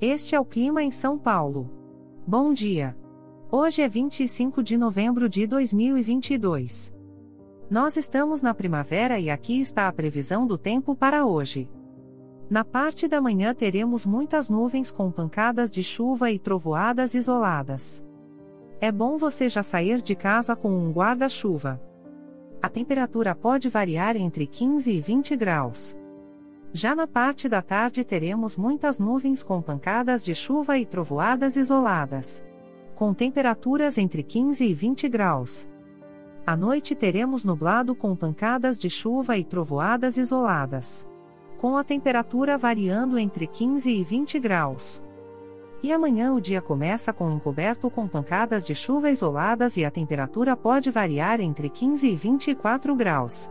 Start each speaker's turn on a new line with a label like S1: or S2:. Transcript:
S1: Este é o clima em São Paulo. Bom dia. Hoje é 25 de novembro de 2022. Nós estamos na primavera e aqui está a previsão do tempo para hoje. Na parte da manhã teremos muitas nuvens com pancadas de chuva e trovoadas isoladas. É bom você já sair de casa com um guarda-chuva. A temperatura pode variar entre 15 e 20 graus. Já na parte da tarde teremos muitas nuvens com pancadas de chuva e trovoadas isoladas. Com temperaturas entre 15 e 20 graus. À noite teremos nublado com pancadas de chuva e trovoadas isoladas. Com a temperatura variando entre 15 e 20 graus. E amanhã o dia começa com encoberto com pancadas de chuva isoladas e a temperatura pode variar entre 15 e 24 graus.